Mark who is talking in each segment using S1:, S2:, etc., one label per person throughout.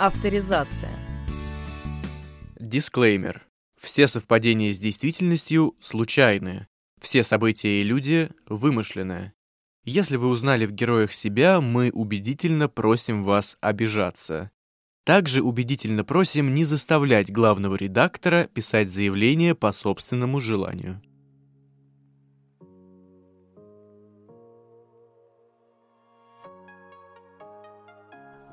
S1: Авторизация.
S2: Дисклеймер. Все совпадения с действительностью случайные. Все события и люди вымышленные. Если вы узнали в героях себя, мы убедительно просим вас обижаться. Также убедительно просим не заставлять главного редактора писать заявление по собственному желанию.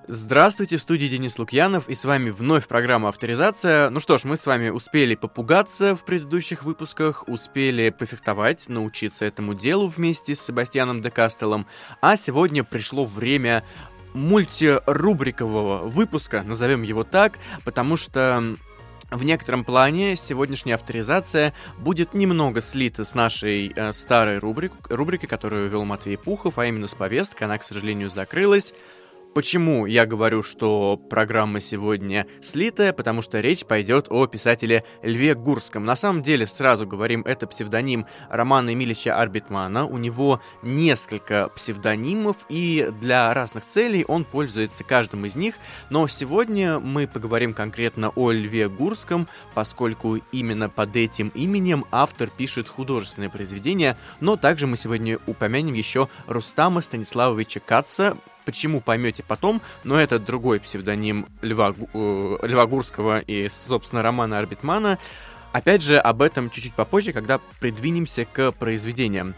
S2: Здравствуйте, в студии Денис Лукьянов, и с вами вновь программа «Авторизация». Ну что ж, мы с вами успели попугаться в предыдущих выпусках, успели пофехтовать, научиться этому делу вместе с Себастьяном де Кастелом, а сегодня пришло время мультирубрикового выпуска, назовем его так, потому что в некотором плане сегодняшняя авторизация будет немного слита с нашей э, старой рубрик, рубрикой, которую вел Матвей Пухов, а именно с повесткой. Она, к сожалению, закрылась. Почему я говорю, что программа сегодня слитая? Потому что речь пойдет о писателе Льве Гурском. На самом деле, сразу говорим, это псевдоним Романа Эмилича Арбитмана. У него несколько псевдонимов, и для разных целей он пользуется каждым из них. Но сегодня мы поговорим конкретно о Льве Гурском, поскольку именно под этим именем автор пишет художественное произведение. Но также мы сегодня упомянем еще Рустама Станиславовича Каца, Почему, поймете потом, но это другой псевдоним Льва, э, Льва Гурского и, собственно, Романа Арбитмана. Опять же, об этом чуть-чуть попозже, когда придвинемся к произведениям.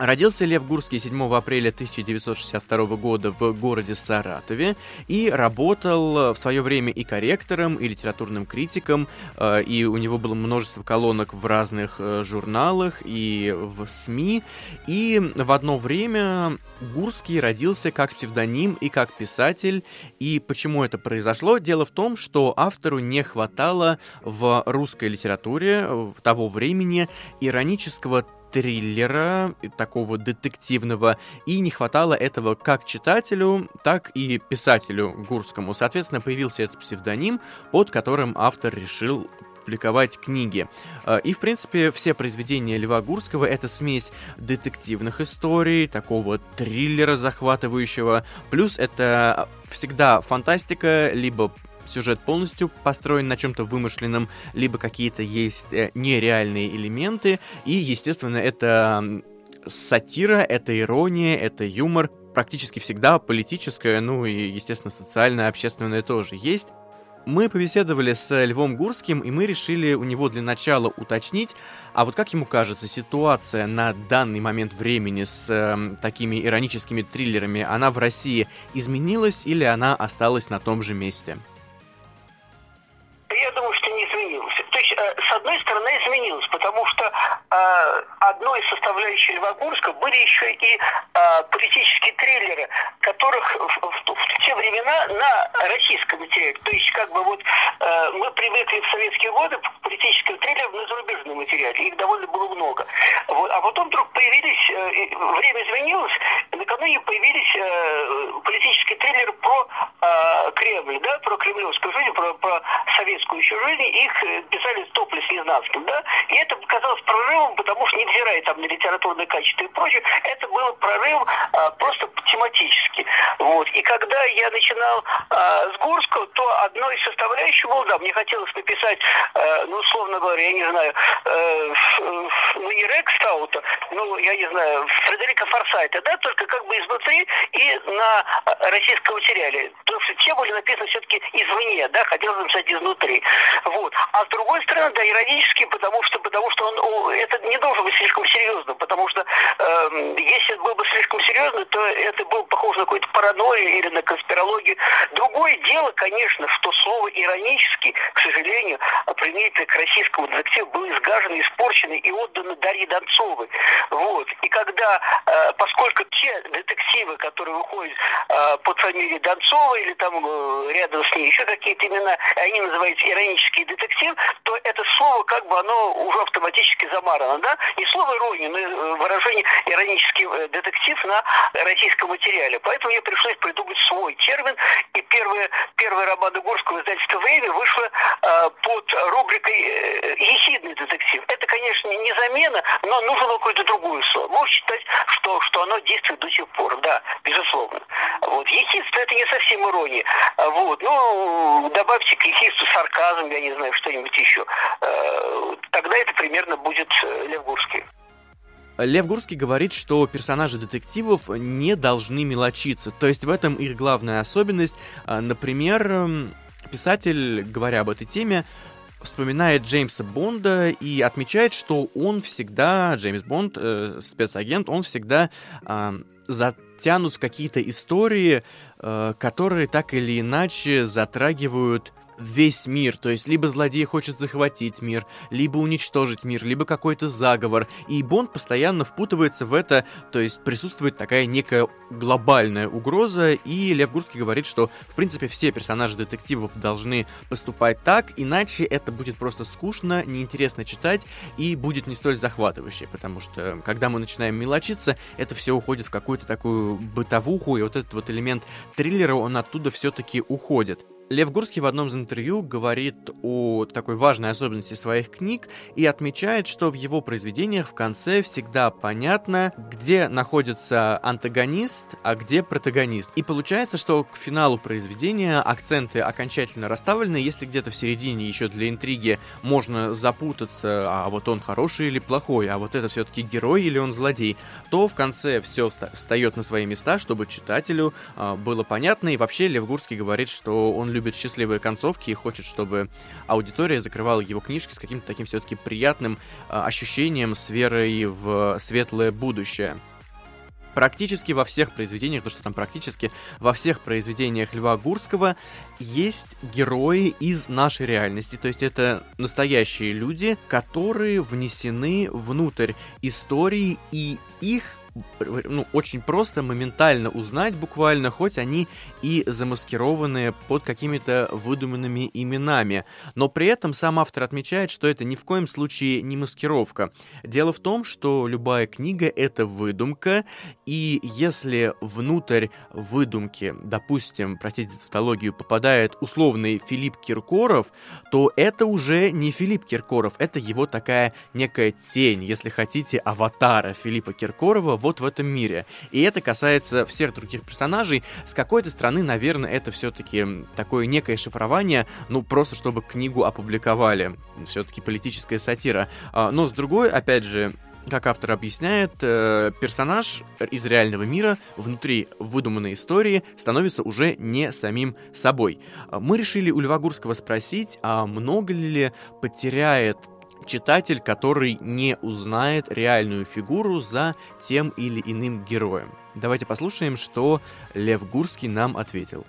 S2: Родился Лев Гурский 7 апреля 1962 года в городе Саратове и работал в свое время и корректором, и литературным критиком, э, и у него было множество колонок в разных э, журналах и в СМИ. И в одно время Гурский родился как псевдоним и как писатель. И почему это произошло? Дело в том, что автору не хватало в русской литературе того времени иронического триллера, такого детективного, и не хватало этого как читателю, так и писателю Гурскому. Соответственно, появился этот псевдоним, под которым автор решил публиковать книги. А, и, в принципе, все произведения Льва Гурского — это смесь детективных историй, такого триллера захватывающего, плюс это всегда фантастика, либо сюжет полностью построен на чем-то вымышленном, либо какие-то есть э, нереальные элементы, и, естественно, это сатира, это ирония, это юмор, практически всегда политическое, ну и, естественно, социальное, общественное тоже есть. Мы побеседовали с Львом Гурским, и мы решили у него для начала уточнить, а вот как ему кажется, ситуация на данный момент времени с э, такими ироническими триллерами, она в России изменилась или она осталась на том же месте?
S3: С одной стороны, изменилось, потому что э, одной из составляющих Льва Гурска были еще и э, политические триллеры, которых в, в, в те времена на российском материале. То есть, как бы вот э, мы привыкли в советские годы к политическим триллерам на зарубежном материале. Их довольно было много. Вот. А потом вдруг появились, э, время изменилось, накануне появились э, политические триллеры про э, Кремль, да, про кремлевскую жизнь, про, про советскую еще жизнь. Их писали топли с Незнанским, да, и это показалось прорывом, потому что, невзирая там на литературное качество и прочее, это было прорыв а, просто тематически. Вот. И когда я начинал а, с Гурского, то одной из составляющих было, да, мне хотелось написать, а, ну, условно говоря, я не знаю, а, ну, не Рекстаута, ну, я не знаю, Фредерика Форсайта, да, только как бы изнутри и на российском материале. Потому что те были написаны все-таки извне, да, хотелось написать изнутри. Вот. А с другой стороны, да, иронически, потому что, потому что он, это не должен быть слишком серьезным, потому что э, если это было бы слишком серьезно, то это было похоже на какую-то паранойю или на конспирологию. Другое дело, конечно, что слово иронически, к сожалению, применительно к российскому детективу было изгажено, испорчено и отдано Дарье Донцовой. Вот. И когда, э, поскольку те детективы, которые выходят э, под фамилией Донцова или там э, рядом с ней еще какие-то имена, они называются иронический детектив, то это слово как бы оно уже автоматически замарано, да? Не слово ирония, но э, выражение иронический э, детектив на российском материале. Поэтому мне пришлось придумать свой термин. И первая, первая романа Горского издательства «Время» вышла э, под рубрикой э, «Ехидный детектив». Это, конечно, не замена, но нужно какое-то другое слово. Можно считать, что, что оно действует до сих пор, да, безусловно. Вот. Ехидство – это не совсем ирония. Вот. Ну, добавьте к ехидству сарказм, я не знаю, что-нибудь еще. Э, тогда это примерно будет э, Лев Гурский.
S2: Лев Гурский говорит, что персонажи детективов не должны мелочиться. То есть в этом их главная особенность. А, например, писатель, говоря об этой теме, вспоминает Джеймса Бонда и отмечает, что он всегда, Джеймс Бонд, э, спецагент, он всегда э, затянут в какие-то истории, э, которые так или иначе затрагивают весь мир, то есть либо злодей хочет захватить мир, либо уничтожить мир, либо какой-то заговор, и Бонд постоянно впутывается в это, то есть присутствует такая некая глобальная угроза, и Лев Гурский говорит, что, в принципе, все персонажи детективов должны поступать так, иначе это будет просто скучно, неинтересно читать, и будет не столь захватывающе, потому что, когда мы начинаем мелочиться, это все уходит в какую-то такую бытовуху, и вот этот вот элемент триллера, он оттуда все-таки уходит. Лев Гурский в одном из интервью говорит о такой важной особенности своих книг и отмечает, что в его произведениях в конце всегда понятно, где находится антагонист, а где протагонист. И получается, что к финалу произведения акценты окончательно расставлены, если где-то в середине еще для интриги можно запутаться, а вот он хороший или плохой, а вот это все-таки герой или он злодей, то в конце все встает на свои места, чтобы читателю э, было понятно. И вообще Лев Гурский говорит, что он любит любит счастливые концовки и хочет, чтобы аудитория закрывала его книжки с каким-то таким все-таки приятным э, ощущением с верой в светлое будущее. Практически во всех произведениях, то что там практически во всех произведениях Льва Гурского есть герои из нашей реальности. То есть это настоящие люди, которые внесены внутрь истории, и их ну, очень просто моментально узнать буквально, хоть они и замаскированные под какими-то выдуманными именами. Но при этом сам автор отмечает, что это ни в коем случае не маскировка. Дело в том, что любая книга — это выдумка, и если внутрь выдумки, допустим, простите тавтологию, попадает условный Филипп Киркоров, то это уже не Филипп Киркоров, это его такая некая тень, если хотите, аватара Филиппа Киркорова вот в этом мире. И это касается всех других персонажей. С какой-то стороны, наверное, это все-таки такое некое шифрование, ну, просто чтобы книгу опубликовали. Все-таки политическая сатира. А, но с другой, опять же, как автор объясняет, э, персонаж из реального мира внутри выдуманной истории становится уже не самим собой. Мы решили у Льва Гурского спросить, а много ли потеряет читатель, который не узнает реальную фигуру за тем или иным героем. Давайте послушаем, что Лев Гурский нам ответил.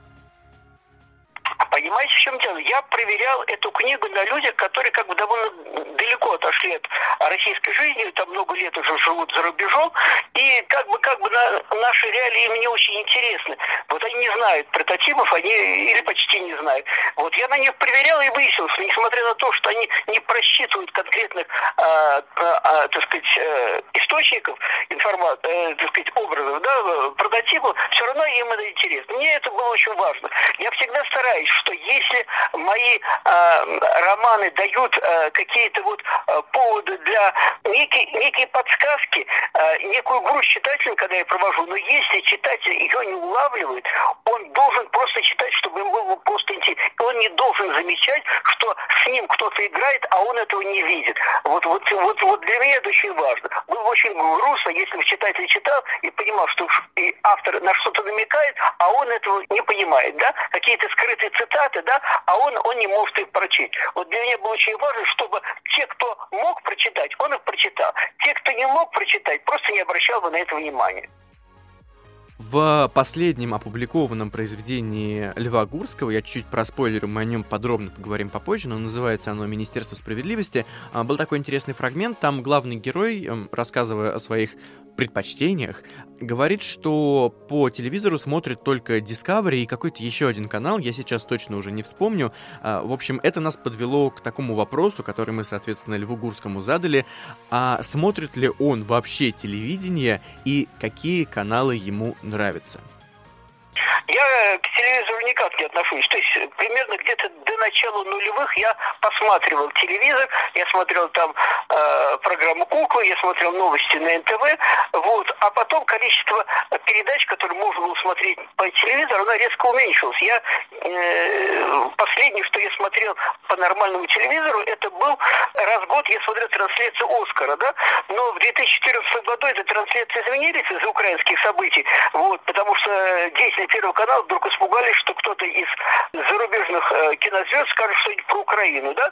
S3: Я проверял эту книгу на людях, которые как бы довольно далеко отошли от российской жизни, там много лет уже живут за рубежом, и как бы как бы на, наши реалии им не очень интересны. Вот они не знают прототипов, они или почти не знают. Вот я на них проверял и выяснил, что несмотря на то, что они не просчитывают конкретных, э, э, так сказать, э, источников информации, э, так сказать, образов, да, прототипов, все равно им это интересно. Мне это было очень важно. Я всегда стараюсь, что если мои э, романы дают э, какие-то вот э, поводы для некие, некие подсказки, э, некую грусть читателя, когда я провожу, но если читатель ее не улавливает, он должен просто читать, чтобы ему было просто интересно. Он не должен замечать, что с ним кто-то играет, а он этого не видит. Вот, вот, вот, вот для меня это очень важно. Было очень грустно, если бы читатель читал и понимал, что и автор на что-то намекает, а он этого не понимает, да? Какие-то скрытые цитаты, да? А он, он не может их прочесть. Вот для меня было очень важно, чтобы те, кто мог прочитать, он их прочитал. Те, кто не мог прочитать, просто не обращал бы на это внимания.
S2: В последнем опубликованном произведении Льва Гурского, я чуть-чуть проспойлерю, мы о нем подробно поговорим попозже, но называется оно «Министерство справедливости», а, был такой интересный фрагмент, там главный герой, эм, рассказывая о своих предпочтениях, говорит, что по телевизору смотрит только Discovery и какой-то еще один канал, я сейчас точно уже не вспомню. А, в общем, это нас подвело к такому вопросу, который мы, соответственно, Льву Гурскому задали. А смотрит ли он вообще телевидение и какие каналы ему нравятся?
S3: Я к телевизору никак не отношусь. То есть примерно где-то до начала нулевых я посматривал телевизор, я смотрел там э, программу «Куклы», я смотрел новости на НТВ, вот. А потом количество передач, которые можно было смотреть по телевизору, она резко уменьшилась. Я э, последнее, что я смотрел по нормальному телевизору, это был раз в год я смотрел трансляцию «Оскара», да, но в 2014 году эти трансляции изменились из-за украинских событий, вот, потому что деятели Первого канала вдруг испугались, что кто-то из зарубежных э, кинозвезд скажет что-нибудь про Украину, да,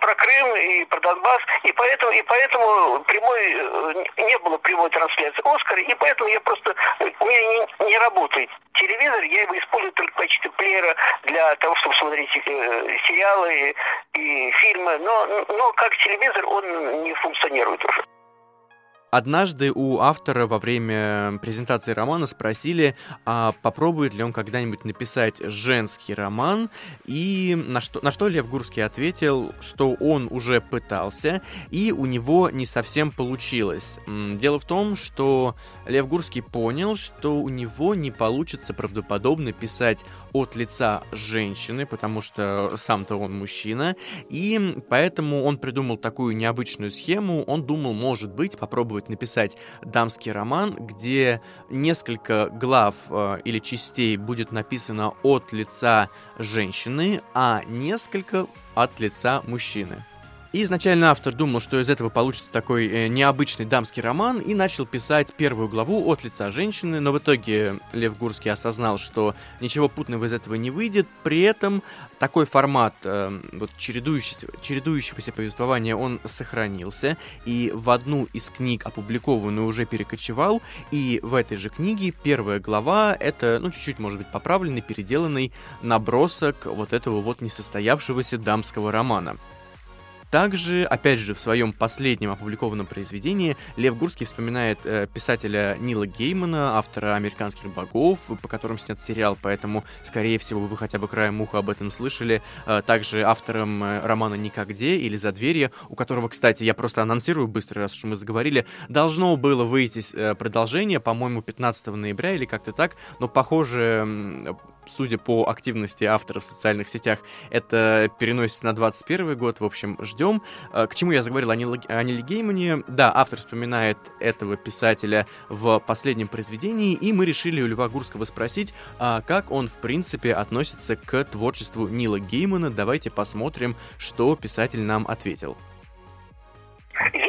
S3: про Крым и про Донбасс, и поэтому, и поэтому прямой, э, не было прямой трансляции «Оскара», и поэтому я просто, у меня не, не работает телевизор, я его использую только в качестве плеера для того, чтобы смотреть э, сериалы и фильмы, но, но как телевизор он не функционирует уже.
S2: Однажды у автора во время презентации романа спросили, а попробует ли он когда-нибудь написать женский роман, и на что, на что Лев Гурский ответил, что он уже пытался, и у него не совсем получилось. Дело в том, что Лев Гурский понял, что у него не получится правдоподобно писать от лица женщины, потому что сам-то он мужчина, и поэтому он придумал такую необычную схему, он думал, может быть, попробовать попробовать написать дамский роман, где несколько глав э, или частей будет написано от лица женщины, а несколько от лица мужчины. И изначально автор думал, что из этого получится такой э, необычный дамский роман, и начал писать первую главу от лица женщины, но в итоге Лев Гурский осознал, что ничего путного из этого не выйдет, при этом такой формат э, вот, чередующегося, чередующегося повествования, он сохранился, и в одну из книг, опубликованную, уже перекочевал, и в этой же книге первая глава — это, ну, чуть-чуть, может быть, поправленный, переделанный набросок вот этого вот несостоявшегося дамского романа. Также, опять же, в своем последнем опубликованном произведении Лев Гурский вспоминает э, писателя Нила Геймана, автора «Американских богов», по которым снят сериал, поэтому, скорее всего, вы хотя бы краем уха об этом слышали. Э, также автором э, романа «Никогде» или «За дверью», у которого, кстати, я просто анонсирую быстро, раз уж мы заговорили, должно было выйти э, продолжение, по-моему, 15 ноября или как-то так, но, похоже, судя по активности автора в социальных сетях, это переносится на 21 год. В общем, ждем. А, к чему я заговорил о Ниле Геймане? Да, автор вспоминает этого писателя в последнем произведении, и мы решили у Льва Гурского спросить, а как он, в принципе, относится к творчеству Нила Геймана. Давайте посмотрим, что писатель нам ответил.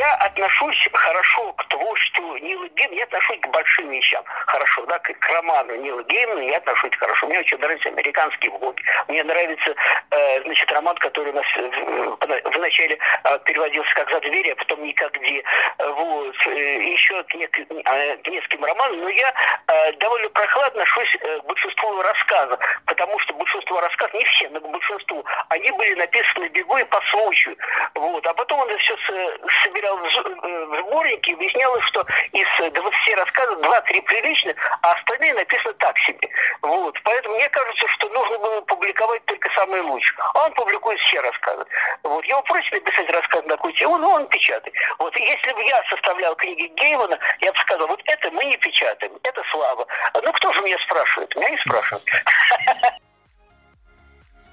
S3: Я отношусь хорошо к творчеству Нила Геймана, я отношусь к большим вещам хорошо, да, к, к роману Нила Геймана я отношусь хорошо. Мне очень нравятся американские блоги. Мне нравится, э, значит, роман, который у нас в, в начале э, переводился как «За дверь», а потом «Никогде». Вот. Э, еще к, нек, э, к нескольким романам, но я э, довольно прохладно отношусь э, к большинству рассказов, потому что большинство рассказов, не все, но к большинству, они были написаны бегу и по случаю. Вот. А потом он это все собирал в, э, сборнике, и выяснялось, что из 20 рассказов 2-3 приличных, а остальные написаны так себе. Вот. Поэтому мне кажется, что нужно было публиковать только самые лучшие. А он публикует все рассказы. Вот. Его просят написать рассказ на тему, но он печатает. Вот. И если бы я составлял книги Геймана, я бы сказал, вот это мы не печатаем, это слава. Ну кто же меня спрашивает? Меня не спрашивают.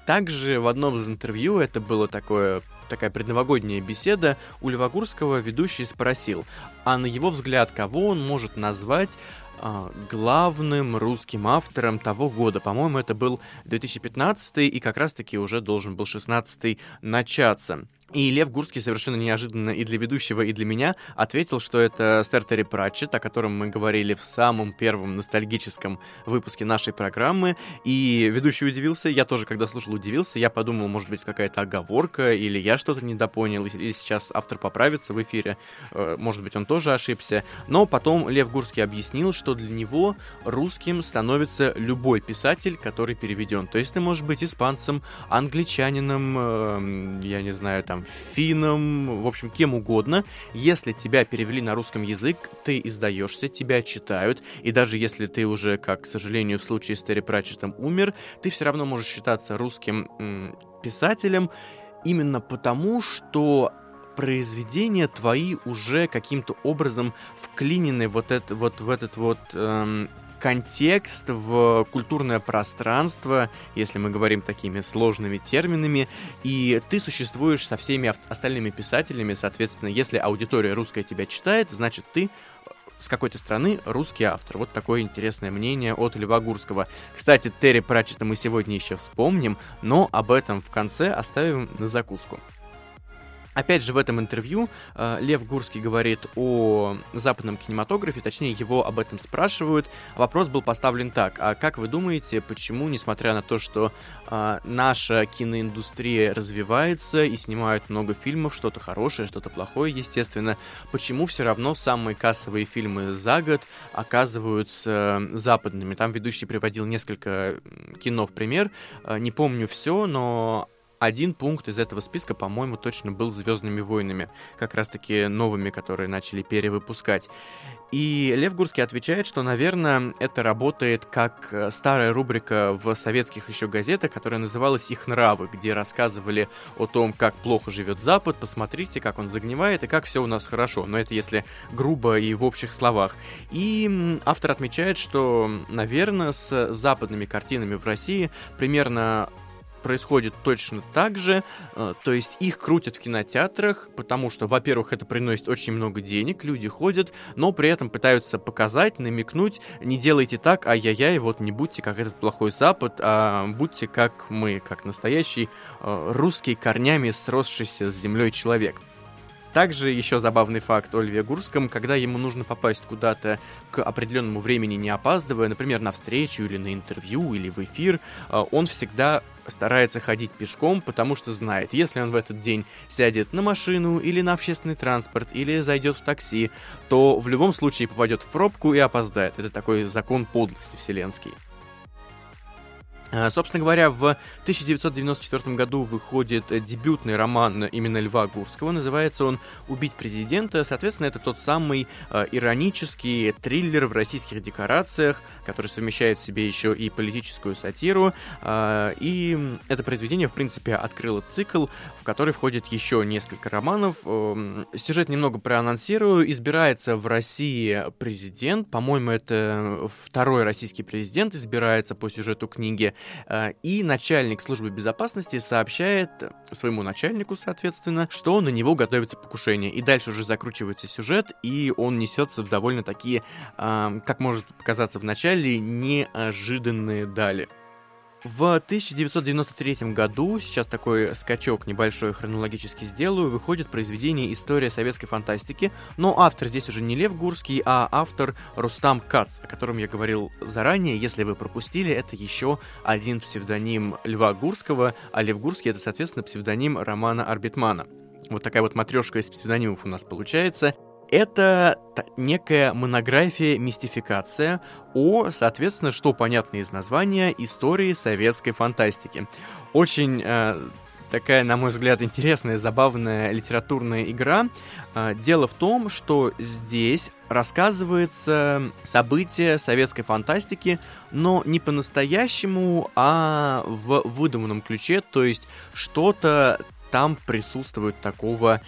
S2: Также в одном из интервью, это было такое такая предновогодняя беседа, у Львогурского ведущий спросил, а на его взгляд, кого он может назвать а, главным русским автором того года. По-моему, это был 2015 и как раз-таки уже должен был 16 начаться. И Лев Гурский совершенно неожиданно и для ведущего, и для меня ответил, что это сэр Терри Пратчет, о котором мы говорили в самом первом ностальгическом выпуске нашей программы. И ведущий удивился, я тоже, когда слушал, удивился. Я подумал, может быть, какая-то оговорка, или я что-то недопонял, или сейчас автор поправится в эфире. Э, может быть, он тоже ошибся. Но потом Лев Гурский объяснил, что для него русским становится любой писатель, который переведен. То есть ты можешь быть испанцем, англичанином, э, я не знаю, там, финном, в общем, кем угодно. Если тебя перевели на русском язык, ты издаешься, тебя читают, и даже если ты уже, как, к сожалению, в случае с Терри Пратчетом умер, ты все равно можешь считаться русским м- писателем именно потому, что произведения твои уже каким-то образом вклинены вот, это, вот в этот вот эм, контекст, в культурное пространство, если мы говорим такими сложными терминами, и ты существуешь со всеми остальными писателями, соответственно, если аудитория русская тебя читает, значит ты с какой-то страны русский автор. Вот такое интересное мнение от Льва Гурского. Кстати, Терри Пратчета мы сегодня еще вспомним, но об этом в конце оставим на закуску. Опять же, в этом интервью э, Лев Гурский говорит о западном кинематографе, точнее, его об этом спрашивают. Вопрос был поставлен так, а как вы думаете, почему, несмотря на то, что э, наша киноиндустрия развивается и снимают много фильмов, что-то хорошее, что-то плохое, естественно, почему все равно самые кассовые фильмы за год оказываются западными? Там ведущий приводил несколько кино в пример, э, не помню все, но один пункт из этого списка, по-моему, точно был «Звездными войнами», как раз-таки новыми, которые начали перевыпускать. И Лев Гурский отвечает, что, наверное, это работает как э, старая рубрика в советских еще газетах, которая называлась «Их нравы», где рассказывали о том, как плохо живет Запад, посмотрите, как он загнивает и как все у нас хорошо. Но это если грубо и в общих словах. И автор отмечает, что, наверное, с западными картинами в России примерно происходит точно так же, э, то есть их крутят в кинотеатрах, потому что, во-первых, это приносит очень много денег, люди ходят, но при этом пытаются показать, намекнуть, не делайте так, ай-яй-яй, вот не будьте как этот плохой Запад, а будьте как мы, как настоящий э, русский корнями сросшийся с землей человек. Также еще забавный факт о Льве Гурском, когда ему нужно попасть куда-то к определенному времени, не опаздывая, например, на встречу или на интервью или в эфир, э, он всегда старается ходить пешком, потому что знает, если он в этот день сядет на машину или на общественный транспорт, или зайдет в такси, то в любом случае попадет в пробку и опоздает. Это такой закон подлости вселенский. А, собственно говоря, в 1994 году выходит дебютный роман именно Льва Гурского. Называется он «Убить президента». Соответственно, это тот самый э, иронический триллер в российских декорациях, который совмещает в себе еще и политическую сатиру. Э, и это произведение, в принципе, открыло цикл, в который входит еще несколько романов. Э, сюжет немного проанонсирую. Избирается в России президент. По-моему, это второй российский президент избирается по сюжету книги. Э, и начальник службы безопасности сообщает своему начальнику, соответственно, что на него готовится покушение. И дальше уже закручивается сюжет, и он несется в довольно такие, как может показаться в начале, неожиданные дали. В 1993 году, сейчас такой скачок небольшой хронологически сделаю, выходит произведение «История советской фантастики», но автор здесь уже не Лев Гурский, а автор Рустам Кац, о котором я говорил заранее. Если вы пропустили, это еще один псевдоним Льва Гурского, а Лев Гурский — это, соответственно, псевдоним Романа Арбитмана. Вот такая вот матрешка из псевдонимов у нас получается — это некая монография, мистификация о, соответственно, что понятно из названия, истории советской фантастики. Очень э, такая, на мой взгляд, интересная, забавная литературная игра. Э, дело в том, что здесь рассказывается событие советской фантастики, но не по-настоящему, а в выдуманном ключе, то есть что-то там присутствует такого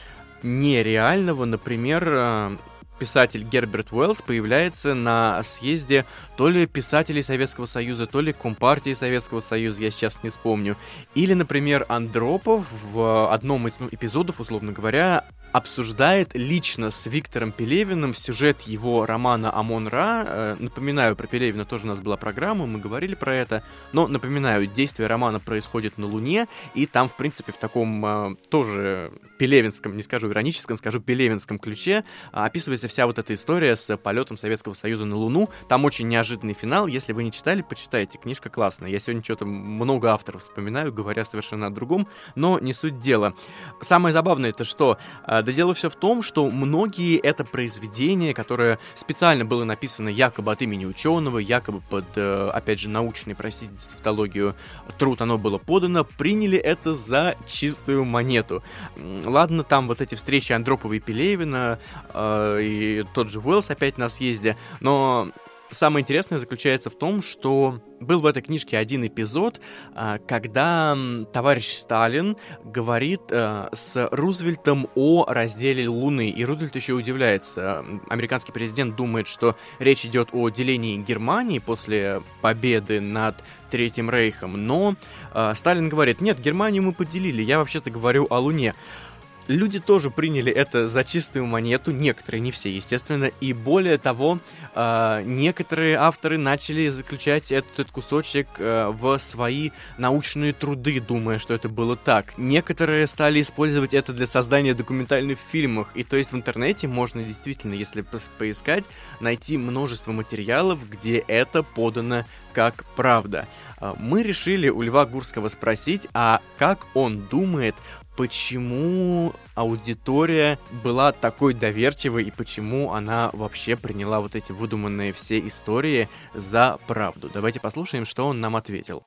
S2: нереального. Например, э, писатель Герберт Уэллс появляется на съезде то ли писателей Советского Союза, то ли Компартии Советского Союза, я сейчас не вспомню. Или, например, Андропов в одном из ну, эпизодов, условно говоря, обсуждает лично с Виктором Пелевиным сюжет его романа «Амон-Ра». Э, напоминаю, про Пелевина тоже у нас была программа, мы говорили про это. Но, напоминаю, действие романа происходит на Луне, и там, в принципе, в таком э, тоже пелевинском, не скажу ироническом, скажу пелевинском ключе, описывается вся вот эта история с полетом Советского Союза на Луну. Там очень неожиданный финал. Если вы не читали, почитайте. Книжка классная. Я сегодня что-то много авторов вспоминаю, говоря совершенно о другом, но не суть дела. Самое забавное это что? Да дело все в том, что многие это произведения, которое специально было написано якобы от имени ученого, якобы под, э, опять же, научный, простите, тавтологию, труд оно было подано, приняли это за чистую монету. Ладно, там вот эти встречи Андропова и Пелевина, э, и тот же Уэллс опять на съезде, но самое интересное заключается в том, что был в этой книжке один эпизод, а, когда товарищ Сталин говорит э, с Рузвельтом о разделе Луны. И Рузвельт еще удивляется. Американский президент думает, что речь идет о делении Германии после победы над Третьим Рейхом. Но э, Сталин говорит, нет, Германию мы поделили, я вообще-то говорю о Луне. Люди тоже приняли это за чистую монету, некоторые, не все, естественно, и более того, э, некоторые авторы начали заключать этот, кусочек э, в свои научные труды, думая, что это было так. Некоторые стали использовать это для создания документальных фильмов, и то есть в интернете можно действительно, если по поискать, найти множество материалов, где это подано как правда. А, мы решили у Льва Гурского спросить, а как он думает почему аудитория была такой доверчивой и почему она вообще приняла вот эти выдуманные все истории за правду. Давайте послушаем, что он нам ответил.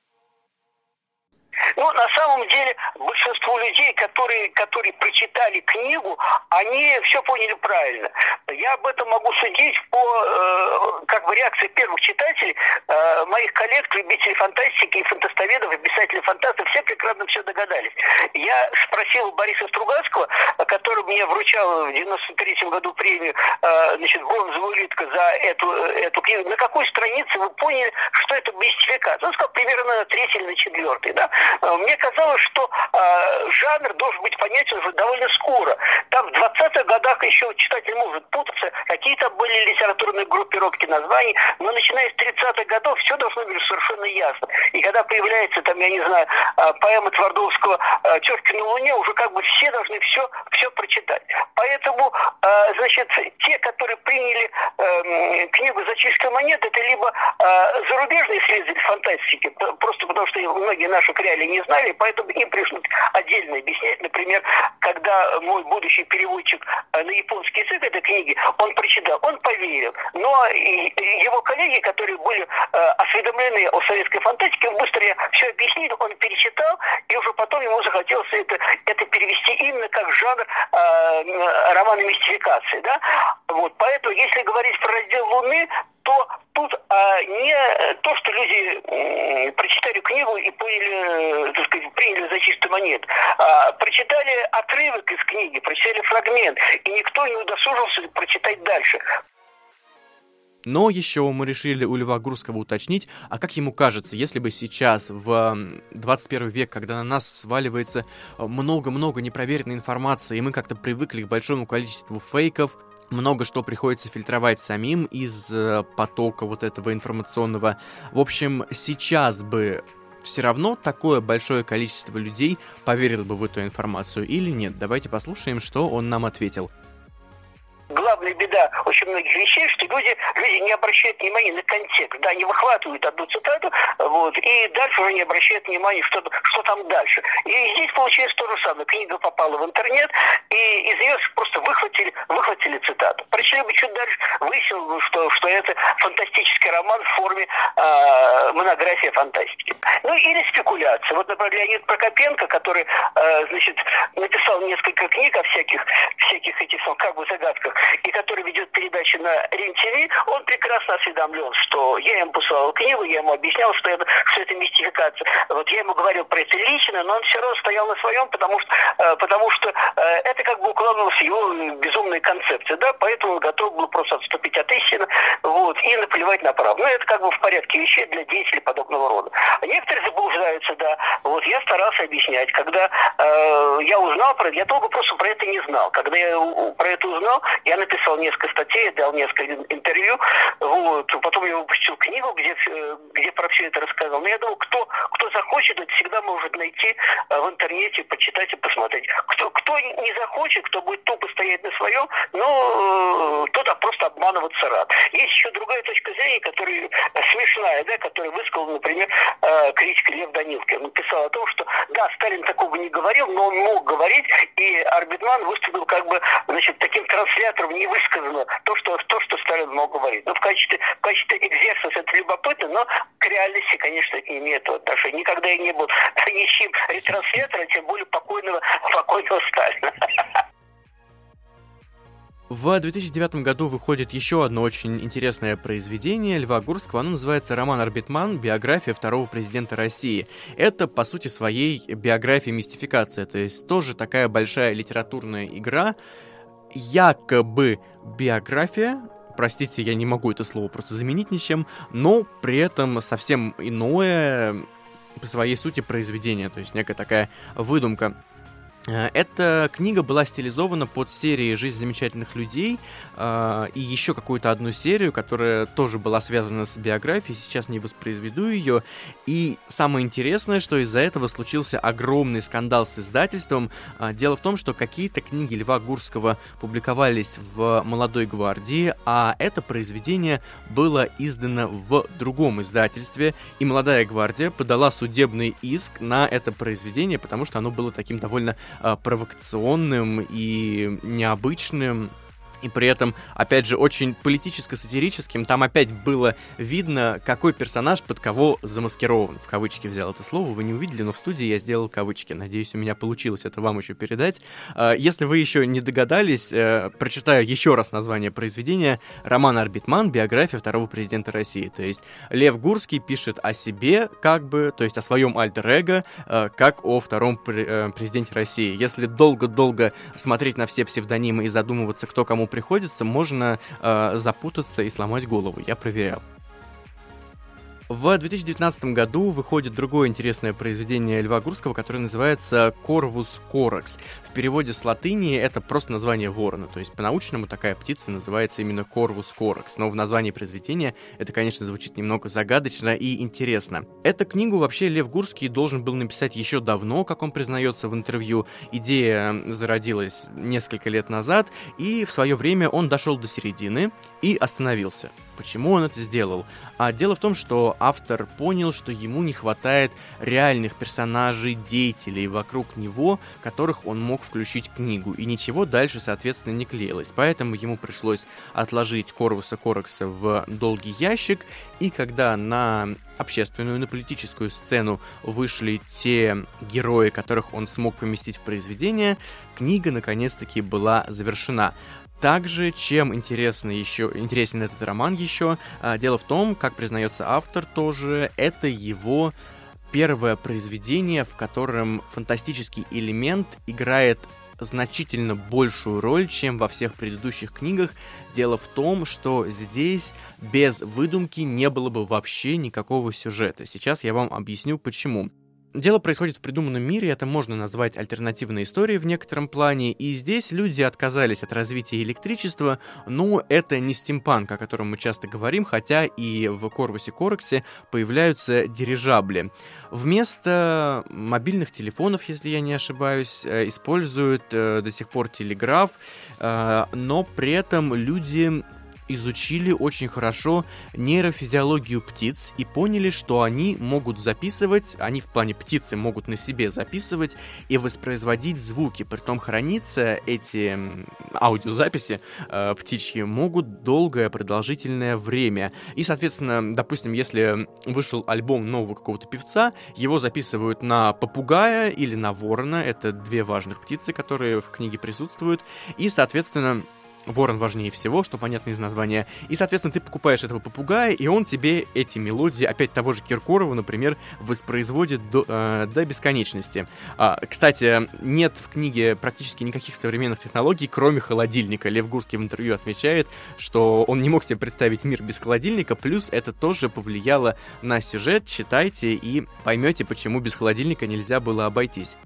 S3: Ну, на самом деле, большинство людей, которые, которые прочитали книгу, они все поняли правильно. Я об этом могу судить по э, как бы реакции первых читателей, э, моих коллег, любителей фантастики и фантастоведов, и писателей фантастов, все прекрасно все догадались. Я спросил Бориса Стругацкого, который мне вручал в 93 году премию, э, значит, бронзовую улитку за эту, эту книгу, на какой странице вы поняли, что это мистификация? Он сказал, примерно на третьей или на четвертой, да? Э, мне казалось, что э, жанр должен быть понятен уже довольно скоро. Там в 20-х годах еще читатель может путаться, какие-то были литературные группировки названий, но начиная с 30-х годов все должно быть совершенно ясно. И когда появляется, там, я не знаю, э, поэма Твардовского «Тетки на Луне», уже как бы все должны все, все прочитать. Поэтому, э, значит, те, которые приняли э, книгу «Зачистка монет», это либо э, зарубежные исследователи фантастики, просто потому что многие наши реалии не знали, поэтому им пришлось отдельно объяснять. Например, когда мой будущий переводчик э, на японский язык этой книги, он прочитал, он поверил. Но его коллеги, которые были э, осведомлены о советской фантастике, быстро все объяснил, он перечитал, и уже потом ему захотелось это, это перевести именно как жанр э, романа мистификации. Да? Вот, поэтому, если говорить про раздел Луны, то тут а, не то, что люди м, прочитали книгу и поняли, так сказать, приняли за чистую монет, а, прочитали отрывок из книги, прочитали фрагмент, и никто не удосужился прочитать дальше.
S2: Но еще мы решили у Льва Гурского уточнить, а как ему кажется, если бы сейчас, в 21 век, когда на нас сваливается много-много непроверенной информации, и мы как-то привыкли к большому количеству фейков, много что приходится фильтровать самим из э, потока вот этого информационного. В общем, сейчас бы все равно такое большое количество людей поверило бы в эту информацию или нет. Давайте послушаем, что он нам ответил
S3: главная беда очень многих вещей, что люди, люди не обращают внимания на контекст. Да, они выхватывают одну цитату, вот, и дальше уже не обращают внимания, что, что там дальше. И здесь получается то же самое. Книга попала в интернет, и из нее просто выхватили, выхватили цитату. Прочли бы чуть дальше, выяснилось, что, что это фантастический роман в форме э, монографии фантастики. Ну или спекуляция. Вот, например, Леонид Прокопенко, который, э, значит, написал несколько книг о всяких, всяких этих, как бы, загадках, и который ведет передачи на РЕН-ТВ, он прекрасно осведомлен, что я ему посылал книгу, я ему объяснял, что это, что это мистификация. Вот я ему говорил про это лично, но он все равно стоял на своем, потому что, э, потому что э, это как бы укладывалось в его безумные концепции, да, поэтому он готов был просто отступить от истины, вот, и наплевать на право. Ну, это как бы в порядке вещей для деятелей подобного рода. Некоторые заблуждаются, да. Вот я старался объяснять, когда э, я узнал про это, я долго просто про это не знал. Когда я про это узнал, я написал несколько статей, дал несколько интервью, вот, потом я выпустил книгу, где, где про все это рассказал. Но я думал, кто, кто захочет, это всегда может найти э, в интернете, почитать и посмотреть. Кто, кто не захочет, кто будет тупо стоять на своем, ну, тот просто обманываться рад. Есть еще другая точка зрения, которая смешная, да, которую высказал, например, э, критик Лев Данилкин. Он писал о том, что да, Сталин такого не говорил, но он мог говорить, и Арбитман выступил как бы, значит, таким транслятором автором не высказано то, что, то, что Сталин мог говорить. Ну, в качестве, в качестве экзерсиса это любопытно, но к реальности, конечно, не имеет отношения. Никогда я не был ничьим ретранслятором, тем более покойного, покойного Сталина.
S2: В 2009 году выходит еще одно очень интересное произведение Льва Гурского. Оно называется «Роман Арбитман. Биография второго президента России». Это, по сути своей, биография мистификация, то есть тоже такая большая литературная игра, якобы биография, простите, я не могу это слово просто заменить ничем, но при этом совсем иное по своей сути произведение, то есть некая такая выдумка. Э, эта книга была стилизована под серией «Жизнь замечательных людей» э, и еще какую-то одну серию, которая тоже была связана с биографией, сейчас не воспроизведу ее. И самое интересное, что из-за этого случился огромный скандал с издательством. Э, дело в том, что какие-то книги Льва Гурского публиковались в «Молодой гвардии», а это произведение было издано в другом издательстве, и «Молодая гвардия» подала судебный иск на это произведение, потому что оно было таким довольно провокационным и необычным и при этом, опять же, очень политическо-сатирическим. Там опять было видно, какой персонаж под кого замаскирован. В кавычки взял это слово, вы не увидели, но в студии я сделал кавычки. Надеюсь, у меня получилось это вам еще передать. А, если вы еще не догадались, э, прочитаю еще раз название произведения. Роман Арбитман «Биография второго президента России». То есть Лев Гурский пишет о себе, как бы, то есть о своем альтер-эго, э, как о втором э, президенте России. Если долго-долго смотреть на все псевдонимы и задумываться, кто кому приходится, можно э, запутаться и сломать голову. Я проверял. В 2019 году выходит другое интересное произведение Льва Гурского, которое называется «Corvus corax». В переводе с латыни это просто название ворона, то есть по-научному такая птица называется именно Corvus corax, но в названии произведения это, конечно, звучит немного загадочно и интересно. Эту книгу вообще Лев Гурский должен был написать еще давно, как он признается в интервью. Идея зародилась несколько лет назад, и в свое время он дошел до середины и остановился. Почему он это сделал? А дело в том, что автор понял, что ему не хватает реальных персонажей, деятелей вокруг него, которых он мог включить в книгу, и ничего дальше, соответственно, не клеилось. Поэтому ему пришлось отложить Корвуса Коракса в долгий ящик, и когда на общественную, на политическую сцену вышли те герои, которых он смог поместить в произведение, книга наконец-таки была завершена. Также, чем интересно еще, интересен этот роман еще, а, дело в том, как признается автор тоже, это его первое произведение, в котором фантастический элемент играет значительно большую роль, чем во всех предыдущих книгах. Дело в том, что здесь без выдумки не было бы вообще никакого сюжета. Сейчас я вам объясню почему. Дело происходит в придуманном мире, это можно назвать альтернативной историей в некотором плане, и здесь люди отказались от развития электричества, но это не стимпанк, о котором мы часто говорим, хотя и в Корвусе Корексе появляются дирижабли. Вместо мобильных телефонов, если я не ошибаюсь, э, используют э, до сих пор телеграф, э, но при этом люди изучили очень хорошо нейрофизиологию птиц и поняли, что они могут записывать, они в плане птицы могут на себе записывать и воспроизводить звуки. Притом храниться эти аудиозаписи э, птичьи могут долгое продолжительное время. И, соответственно, допустим, если вышел альбом нового какого-то певца, его записывают на попугая или на ворона. Это две важных птицы, которые в книге присутствуют. И, соответственно, Ворон важнее всего, что понятно из названия. И, соответственно, ты покупаешь этого попугая, и он тебе эти мелодии, опять того же Киркорова, например, воспроизводит до, э, до бесконечности. А, кстати, нет в книге практически никаких современных технологий, кроме холодильника. Лев Гурский в интервью отмечает, что он не мог себе представить мир без холодильника, плюс это тоже повлияло на сюжет. Читайте и поймете, почему без холодильника нельзя было обойтись.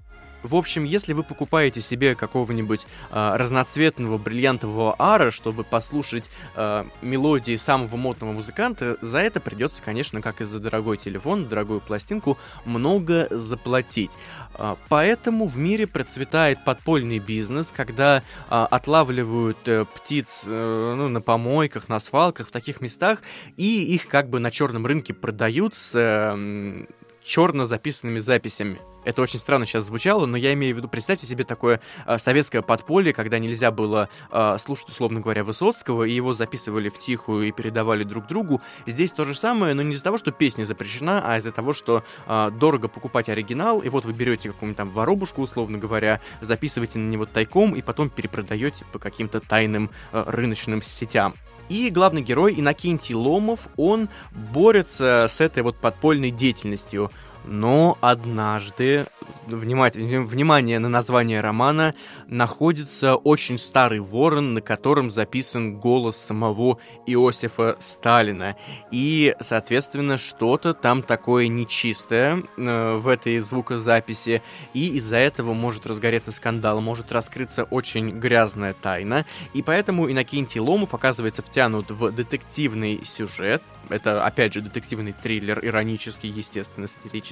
S2: В общем, если вы покупаете себе какого-нибудь э, разноцветного бриллиантового ара, чтобы послушать э, мелодии самого модного музыканта, за это придется, конечно, как и за дорогой телефон, дорогую пластинку, много заплатить. Э, поэтому в мире процветает подпольный бизнес, когда э, отлавливают э, птиц э, ну, на помойках, на свалках, в таких местах, и их как бы на черном рынке продают с... Э, черно записанными записями. Это очень странно сейчас звучало, но я имею в виду, представьте себе такое э, советское подполье, когда нельзя было э, слушать, условно говоря, Высоцкого, и его записывали в тихую и передавали друг другу. Здесь то же самое, но не из-за того, что песня запрещена, а из-за того, что э, дорого покупать оригинал, и вот вы берете какую-нибудь там воробушку, условно говоря, записываете на него тайком, и потом перепродаете по каким-то тайным э, рыночным сетям. И главный герой Иннокентий Ломов, он борется с этой вот подпольной деятельностью. Но однажды, внимание на название романа, находится очень старый ворон, на котором записан голос самого Иосифа Сталина. И, соответственно, что-то там такое нечистое э, в этой звукозаписи. И из-за этого может разгореться скандал, может раскрыться очень грязная тайна. И поэтому Иннокентий Ломов оказывается втянут в детективный сюжет, это, опять же, детективный триллер, иронический, естественно, сатирический.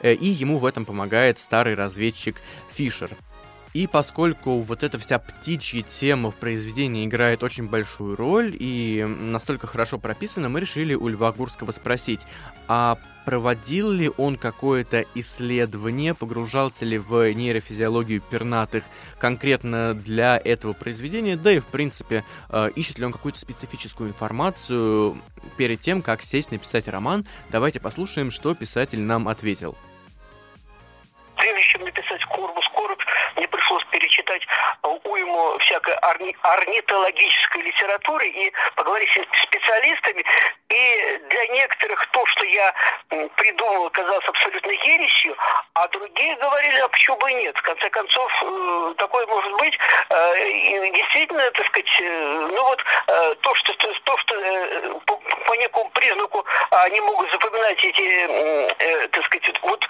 S2: Э, и ему в этом помогает старый разведчик Фишер. И поскольку вот эта вся птичья тема в произведении играет очень большую роль и настолько хорошо прописана, мы решили у Льва Гурского спросить, а проводил ли он какое-то исследование, погружался ли в нейрофизиологию пернатых конкретно для этого произведения, да и в принципе э, ищет ли он какую-то специфическую информацию перед тем, как сесть написать роман. Давайте послушаем, что писатель нам ответил.
S3: Прежде чем написать «Корвус Короб», мне пришлось перечитать уйму всякой орни орнитологической литературы и поговорить с специалистами. И для некоторых то, что я придумал, казалось абсолютно ересью, а другие говорили, а почему бы и нет. В конце концов, э, такое может быть. Э, и действительно, так сказать, э, ну вот то, что, то, что по, по некому признаку они могут запоминать эти, так сказать, вот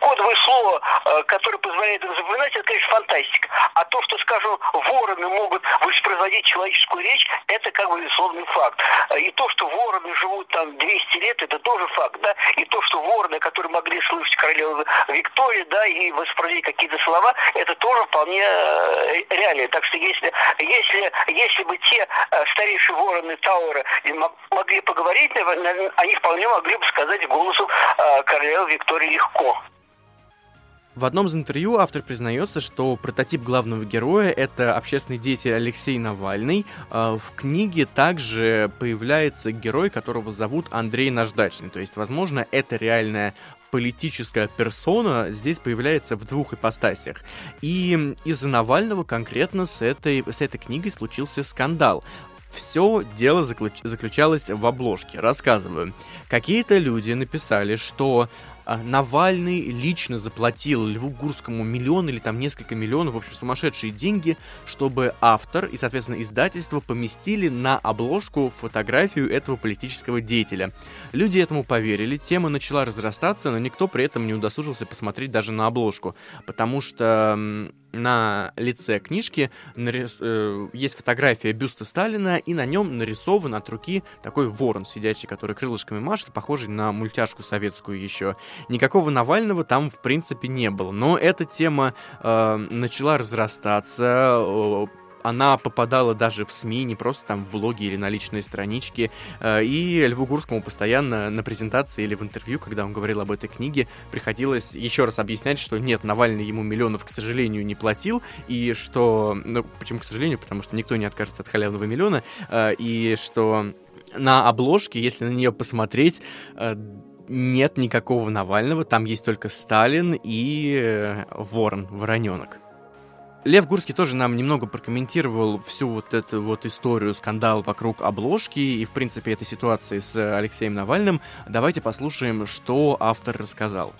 S3: кодовое слово, которое позволяет им запоминать, это, конечно, фантастика. А то, что, скажем, вороны могут воспроизводить человеческую речь, это как бы безусловный факт. И то, что вороны живут там 200 лет, это тоже факт, да. И то, что вороны, которые могли слышать королеву Викторию, да, и воспроизводить какие-то слова, это тоже вполне э, реально. Так что если, если, если бы те э, старейшие вороны Тауэра могли поговорить, они вполне могли бы сказать голосом э, королевы Виктории легко.
S2: В одном из интервью автор признается, что прототип главного героя — это общественный деятель Алексей Навальный. А в книге также появляется герой, которого зовут Андрей Наждачный. То есть, возможно, это реальная политическая персона здесь появляется в двух ипостасях. И из-за Навального конкретно с этой, с этой книгой случился скандал. Все дело заключ... заключалось в обложке. Рассказываю. Какие-то люди написали, что Навальный лично заплатил Льву Гурскому миллион или там несколько миллионов, в общем, сумасшедшие деньги, чтобы автор и, соответственно, издательство поместили на обложку фотографию этого политического деятеля. Люди этому поверили, тема начала разрастаться, но никто при этом не удосужился посмотреть даже на обложку, потому что на лице книжки нарис... э, есть фотография бюста Сталина, и на нем нарисован от руки такой ворон, сидящий, который крылышками машет, похожий на мультяшку советскую еще. Никакого Навального там, в принципе, не было. Но эта тема э, начала разрастаться, э, она попадала даже в СМИ, не просто там в блоги или на личные странички. Э, и Льву Гурскому постоянно на презентации или в интервью, когда он говорил об этой книге, приходилось еще раз объяснять, что нет, Навальный ему миллионов, к сожалению, не платил, и что... Ну, почему к сожалению? Потому что никто не откажется от халявного миллиона, э, и что на обложке, если на нее посмотреть, нет никакого Навального, там есть только Сталин и э, Ворон, Вороненок. Лев Гурский тоже нам немного прокомментировал всю вот эту вот историю, скандал вокруг обложки и, в принципе, этой ситуации с Алексеем Навальным. Давайте послушаем, что автор рассказал.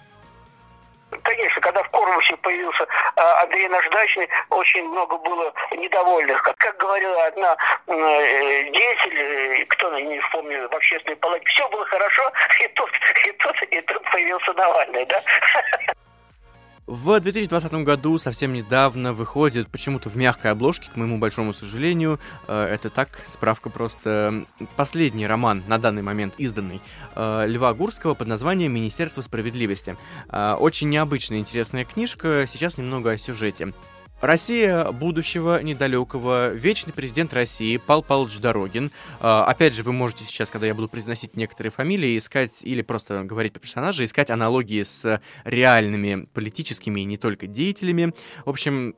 S3: Корвусе появился э, Андрей Наждачный, очень много было недовольных. Как, как говорила одна э, деятель, э, кто, не вспомню, в общественной палате, все было хорошо, и тут, и тут, и тут появился Навальный, да?
S2: В 2020 году, совсем недавно, выходит почему-то в мягкой обложке, к моему большому сожалению. Э, это так, справка просто. Последний роман, на данный момент изданный, э, Льва Гурского под названием «Министерство справедливости». Э, очень необычная, интересная книжка. Сейчас немного о сюжете. Россия будущего недалекого, вечный президент России Пал Павлович Дорогин. А, опять же, вы можете сейчас, когда я буду произносить некоторые фамилии, искать или просто говорить по персонажу, искать аналогии с реальными политическими и не только деятелями. В общем,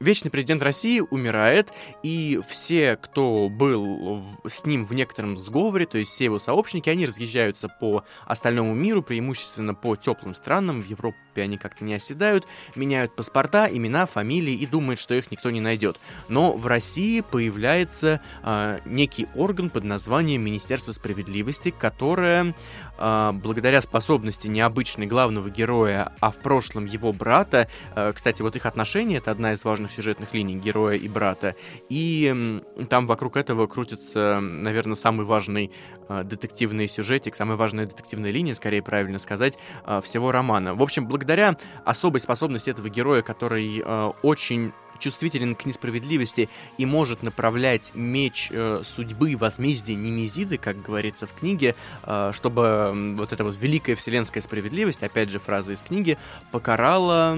S2: Вечный президент России умирает, и все, кто был с ним в некотором сговоре, то есть все его сообщники, они разъезжаются по остальному миру, преимущественно по теплым странам, в Европу они как-то не оседают, меняют паспорта, имена, фамилии и думают, что их никто не найдет. Но в России появляется э, некий орган под названием Министерство справедливости, которое э, благодаря способности необычной главного героя, а в прошлом его брата, э, кстати, вот их отношения, это одна из важных сюжетных линий героя и брата, и э, там вокруг этого крутится, наверное, самый важный детективный сюжетик, самая важная детективная линия, скорее правильно сказать, э, всего романа. В общем, благодаря особой способности этого героя, который э, очень чувствителен к несправедливости и может направлять меч э, судьбы, возмездия Немезиды, как говорится в книге, э, чтобы вот эта вот великая вселенская справедливость, опять же фраза из книги, покарала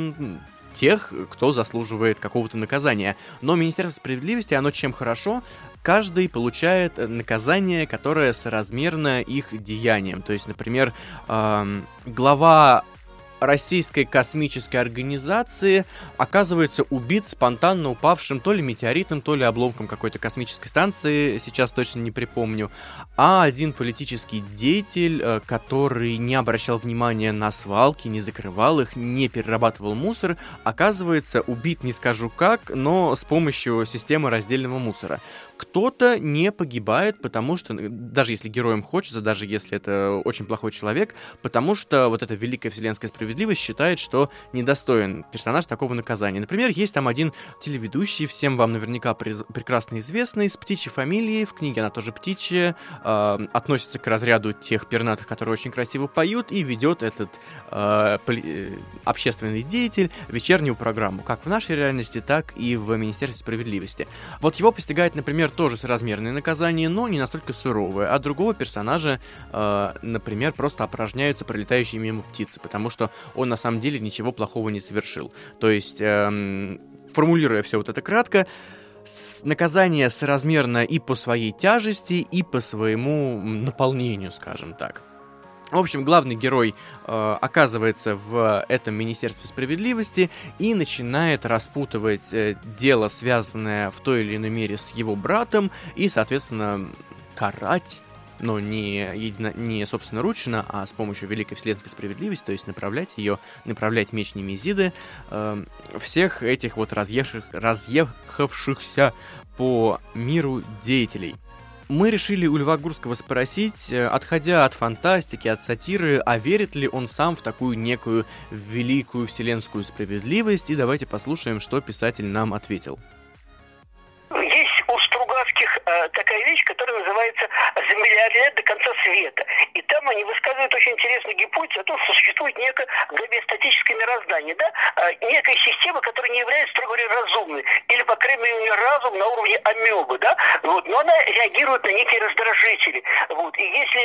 S2: тех, кто заслуживает какого-то наказания. Но Министерство справедливости, оно чем хорошо, каждый получает наказание, которое соразмерно их деяниям. То есть, например, э, глава российской космической организации оказывается убит спонтанно упавшим то ли метеоритом, то ли обломком какой-то космической станции, сейчас точно не припомню. А один политический деятель, э, который не обращал внимания на свалки, не закрывал их, не перерабатывал мусор, оказывается убит не скажу как, но с помощью системы раздельного мусора. Кто-то не погибает, потому что, даже если героям хочется, даже если это очень плохой человек, потому что вот эта великая вселенская справедливость считает, что недостоин персонаж такого наказания. Например, есть там один телеведущий, всем вам наверняка прекрасно известный, с птичьей фамилией, в книге она тоже птичья, э, относится к разряду тех пернатых, которые очень красиво поют, и ведет этот э, поли- общественный деятель вечернюю программу, как в нашей реальности, так и в Министерстве справедливости. Вот его постигает, например, например, тоже соразмерное наказание, но не настолько суровое, а другого персонажа, э, например, просто опорожняются пролетающие мимо птицы, потому что он на самом деле ничего плохого не совершил. То есть, э, формулируя все вот это кратко, наказание соразмерно и по своей тяжести, и по своему наполнению, скажем так. В общем, главный герой э, оказывается в этом Министерстве справедливости и начинает распутывать э, дело, связанное в той или иной мере с его братом, и, соответственно, карать но не, едино, не собственно ручно, а с помощью Великой Вселенской Справедливости, то есть направлять ее, направлять меч Немезиды, э, всех этих вот разъехавших, разъехавшихся по миру деятелей мы решили у Льва Гурского спросить, э, отходя от фантастики, от сатиры, а верит ли он сам в такую некую великую вселенскую справедливость, и давайте послушаем, что писатель нам ответил.
S3: Э, такая вещь, которая называется «За миллиард до конца света». И там они высказывают очень интересную гипотезу о том, что существует некое гомеостатическое мироздание, да? Э, некая система, которая не является, строго говоря, разумной. Или, по крайней мере, у нее разум на уровне амебы, да? Вот. Но она реагирует на некие раздражители. Вот. И если,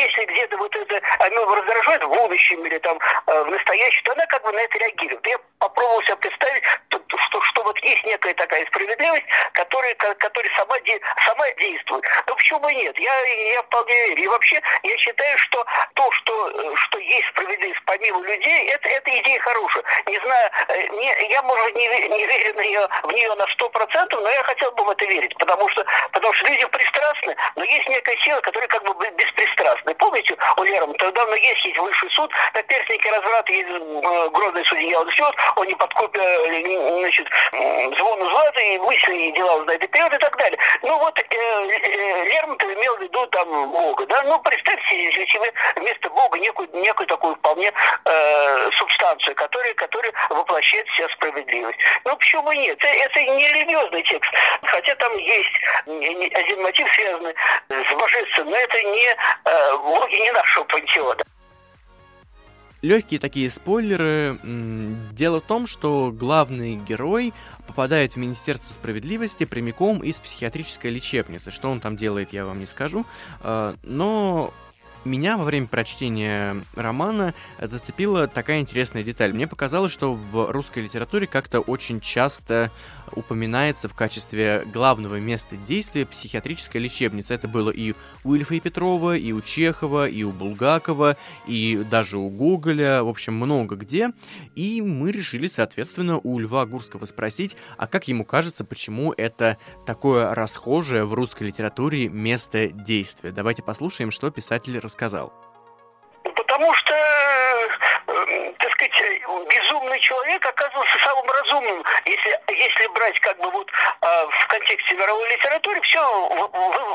S3: если где-то вот эта амеба раздражает в будущем или там э, в настоящем, то она как бы на это реагирует. Я попробовал себе представить, что, что вот есть некая такая справедливость, которая, которая сама сама действует. Но почему бы нет? Я, я вполне верю. И вообще, я считаю, что то, что, э, что есть справедливость помимо людей, это, это идея хорошая. Не знаю, э, не, я, может не, не верю на нее, в нее на сто процентов, но я хотел бы в это верить, потому что, потому что люди пристрастны, но есть некая сила, которая как бы беспристрастна. Помните, у Лермонтова тогда но есть, есть высший суд, наперстники разврат есть э, грозный судья, он слез, он не подкупит, значит, звон златы, и мысли, и дела узнает, и и так далее. Ну вот э, э, Лермонтов имел виду там Бога, да? Ну представьте, вы вместо Бога некую, некую такую вполне э, субстанцию, которая, которая воплощает вся справедливость. Ну почему нет? Это, это не религиозный текст, хотя там есть один мотив, связанный с божеством, но это не э, боги не нашего пантеона
S2: легкие такие спойлеры. Дело в том, что главный герой попадает в Министерство справедливости прямиком из психиатрической лечебницы. Что он там делает, я вам не скажу. А, но меня во время прочтения романа зацепила такая интересная деталь. Мне показалось, что в русской литературе как-то очень часто упоминается в качестве главного места действия психиатрическая лечебница. Это было и у Ильфа и Петрова, и у Чехова, и у Булгакова, и даже у Гоголя, в общем, много где. И мы решили, соответственно, у Льва Гурского спросить, а как ему кажется, почему это такое расхожее в русской литературе место действия. Давайте послушаем, что писатель рассказал.
S3: Потому что так сказать, безумный человек оказывался самым разумным. Если, если брать как бы вот э, в контексте мировой литературы, все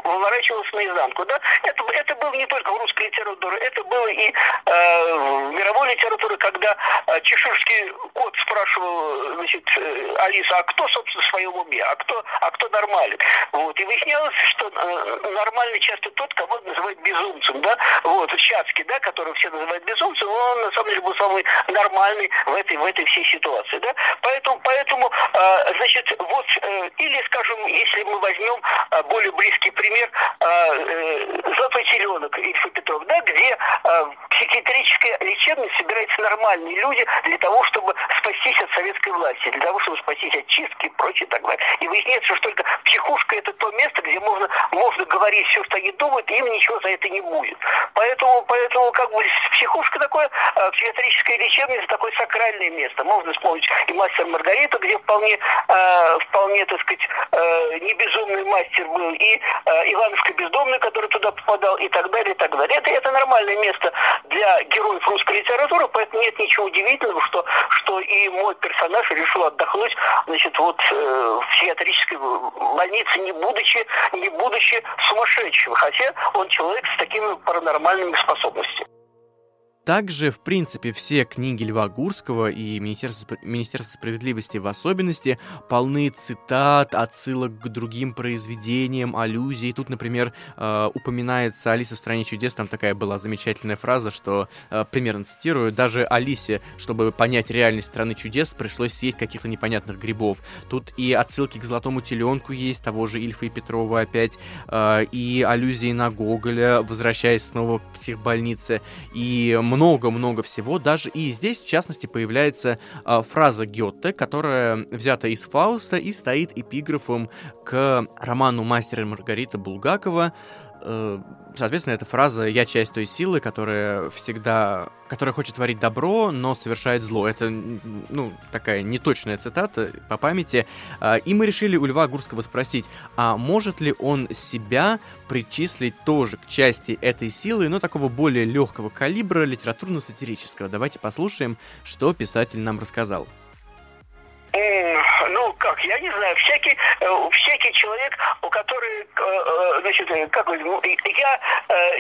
S3: выворачивалось наизнанку. Да? Это, это было не только в русской литературе, это было и э, в мировой литературе, когда э, чеширский кот спрашивал значит, э, Алису, а кто, собственно, в своем уме, а кто, а кто нормален? Вот. И выяснялось, что э, нормальный часто тот, кого называют безумцем. Да? Вот, Чацкий, да, которого все называют безумцем, он на самом деле был самый нормальный в этой, в этой всей ситуации. Да? Поэтому, поэтому э, значит, вот, э, или, скажем, если мы возьмем э, более близкий пример, э, э, «Золотой теленок» Ильфа Петров, да, где э, психиатрическая лечебность собираются нормальные люди для того, чтобы спастись от советской власти, для того, чтобы спастись от чистки и прочее так далее. И выясняется, что только психушка это то место, где можно, можно говорить все, что они думают, и им ничего за это не будет. Поэтому, поэтому как бы психушка такое, психиатрическая лечебница такое сакральное место. Можно вспомнить и мастер Маргарита, где вполне, э, вполне, так сказать, э, не безумный мастер был, и э, Ивановский бездомный, который туда попадал, и так далее, и так далее. Это, это нормальное место для героев русской литературы, поэтому нет ничего удивительного, что, что и мой персонаж решил отдохнуть, значит, вот э, в психиатрической больнице, не будучи, не будучи сумасшедшим, хотя он человек с такими паранормальными способностями.
S2: Также, в принципе, все книги Льва Гурского и Министерства, Министерства справедливости в особенности полны цитат, отсылок к другим произведениям, аллюзий. Тут, например, э, упоминается Алиса в стране чудес, там такая была замечательная фраза, что, э, примерно цитирую, даже Алисе, чтобы понять реальность страны чудес, пришлось съесть каких-то непонятных грибов. Тут и отсылки к Золотому теленку есть, того же Ильфа и Петрова опять, э, и аллюзии на Гоголя, возвращаясь снова к психбольнице, и много-много всего. Даже и здесь, в частности, появляется э, фраза Гетте, которая взята из Фауста и стоит эпиграфом к роману «Мастер и Маргарита» Булгакова. Э, соответственно, эта фраза «я часть той силы, которая всегда... которая хочет творить добро, но совершает зло». Это, ну, такая неточная цитата по памяти. А, и мы решили у Льва Гурского спросить, а может ли он себя причислить тоже к части этой силы, но такого более легкого калибра, литературно-сатирического? Давайте послушаем, что писатель нам рассказал
S3: ну, как, я не знаю, всякий, э, всякий человек, у который, э, э, значит, как ну, я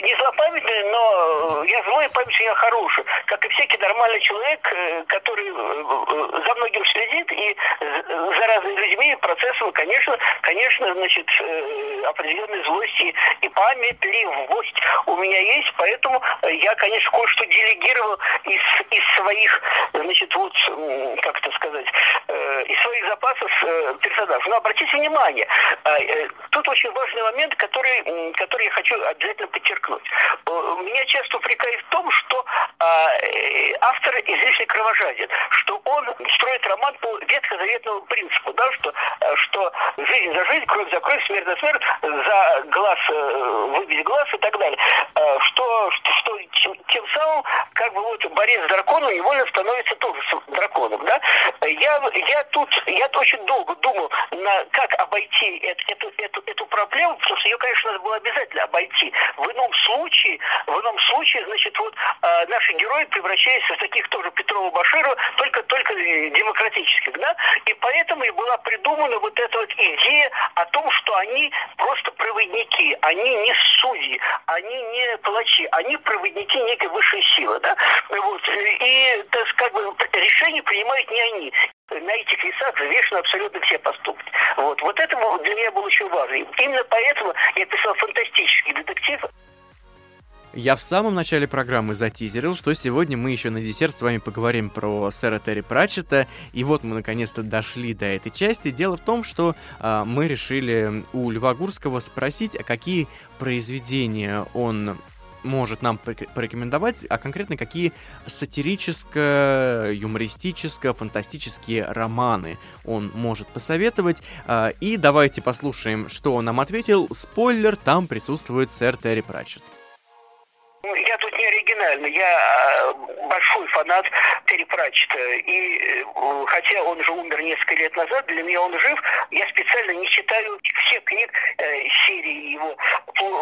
S3: не злопамятный, но я злой, память у меня хорошая. Как и всякий нормальный человек, который за многим следит и за разными людьми, процессом, конечно, конечно, значит, определенной злости и памятливость у меня есть, поэтому я, конечно, кое-что делегировал из, из своих, значит, вот, как это сказать, из своих запасов э, персонажей. Но обратите внимание, э, э, тут очень важный момент, который, который я хочу обязательно подчеркнуть. Меня часто упрекают в том, что автор излишне кровожаден, что он строит роман по ветхозаветному принципу, да, что, что жизнь за жизнь, кровь за кровь, смерть за смерть, за глаз выбить глаз и так далее. Что, что, что тем самым, как бы вот борец с драконом невольно становится тоже драконом, да? Я, я тут, я очень долго думал, на, как обойти эту, эту, эту, эту проблему, потому что ее, конечно, надо было обязательно обойти. В ином случае, в ином случае, значит, вот э, наши герои превращаются в таких тоже Петрова Баширова, только, только демократических, да? И поэтому и была придумана вот эта вот идея о том, что они просто проводники, они не судьи, они не палачи, они проводники некой высшей силы, да? Вот. И, так, как бы, решения принимают не они на этих весах взвешены абсолютно все поступки. Вот, вот это для меня было очень важно. Именно поэтому я писал фантастический детектив.
S2: Я в самом начале программы затизерил, что сегодня мы еще на десерт с вами поговорим про сэра Терри Пратчета. И вот мы наконец-то дошли до этой части. Дело в том, что а, мы решили у Льва Гурского спросить, а какие произведения он может нам порекомендовать, а конкретно какие сатирическо-юмористическо-фантастические романы он может посоветовать. А, и давайте послушаем, что он нам ответил. Спойлер, там присутствует сэр Терри Пратчетт.
S3: Ну, я а, большой фанат Терри Пратчета. И э, хотя он же умер несколько лет назад, для меня он жив. Я специально не читаю всех книг э, серии его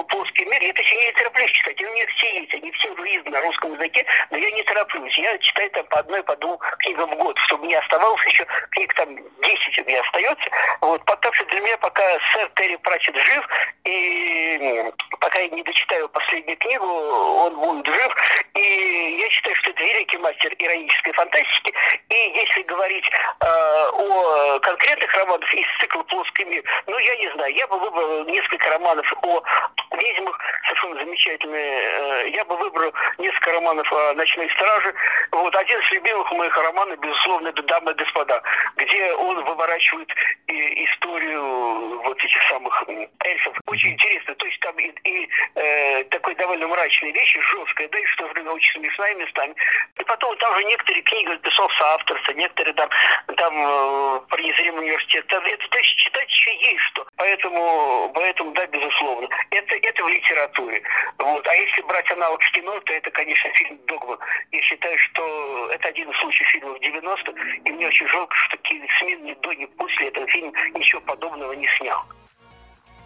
S3: «Плоский мир». Я точнее не тороплюсь читать. У меня все есть, они все выездны на русском языке, но я не тороплюсь. Я читаю там по одной, по двум книгам в год, чтобы не оставалось еще книг там 10 у меня остается. Вот. Так что для меня пока сэр Терри Пратчет жив, и пока я не дочитаю последнюю книгу, он будет жив. И я считаю, что это великий мастер иронической фантастики. И если говорить э, о конкретных романах из цикла «Плоский мир», ну, я не знаю, я бы выбрал несколько романов о ведьмах, совершенно замечательные. Э, я бы выбрал несколько романов о «Ночной страже». Вот один из любимых моих романов, безусловно, это «Дамы и господа», где он выворачивает историю вот этих самых эльфов. Очень интересно. То есть там и, и э, такой довольно мрачные вещи, жесткая, да, и что время очень смешная местами. И потом там же некоторые книги написал соавторство, некоторые там, там э, про незримый университет. Там, это, то есть читать еще есть что. Поэтому, поэтому да, безусловно. Это, это в литературе. Вот. А если брать аналог с кино, то это, конечно, фильм «Догма». Я считаю, что это один из случаев фильмов 90-х, и мне очень жалко, что Кевин Смит ни до, ни после этого фильма ничего подобного не снял.